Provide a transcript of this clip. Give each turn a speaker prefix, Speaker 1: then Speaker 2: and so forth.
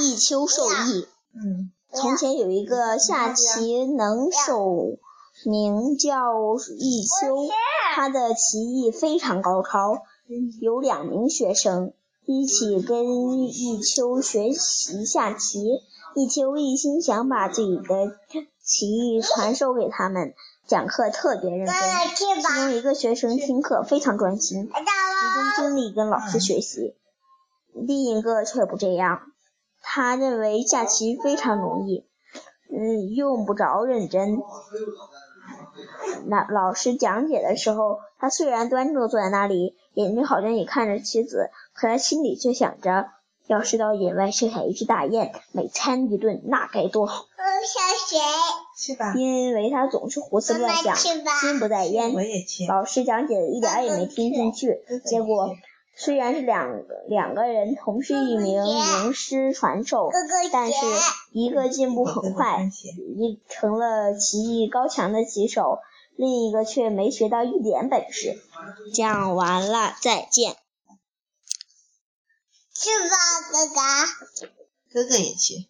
Speaker 1: 弈秋授意。
Speaker 2: 嗯，
Speaker 1: 从前有一个下棋能手，名叫弈秋，他的棋艺非常高超，有两名学生一起跟弈秋学习下棋。弈秋一心想把自己的棋艺传授给他们，讲课特别认真。其中一个学生听课非常专心，集中精力跟老师学习；另一个却不这样，他认为下棋非常容易，嗯，用不着认真。那老师讲解的时候，他虽然端正坐在那里，眼睛好像也看着棋子，可他心里却想着。要是到野外设下一只大雁，每餐一顿，那该多好！
Speaker 3: 我想
Speaker 2: 去吧。
Speaker 1: 因为他总是胡思乱想，心不在焉。
Speaker 2: 我也去。
Speaker 1: 老师讲解的一点也没听进去。结果虽然是两两个人同是一名名师传授，但是一个进步很快，一成了棋艺高强的棋手，另一个却没学到一点本事。讲完了，再见。
Speaker 3: 去吧，哥哥。
Speaker 2: 哥哥也去。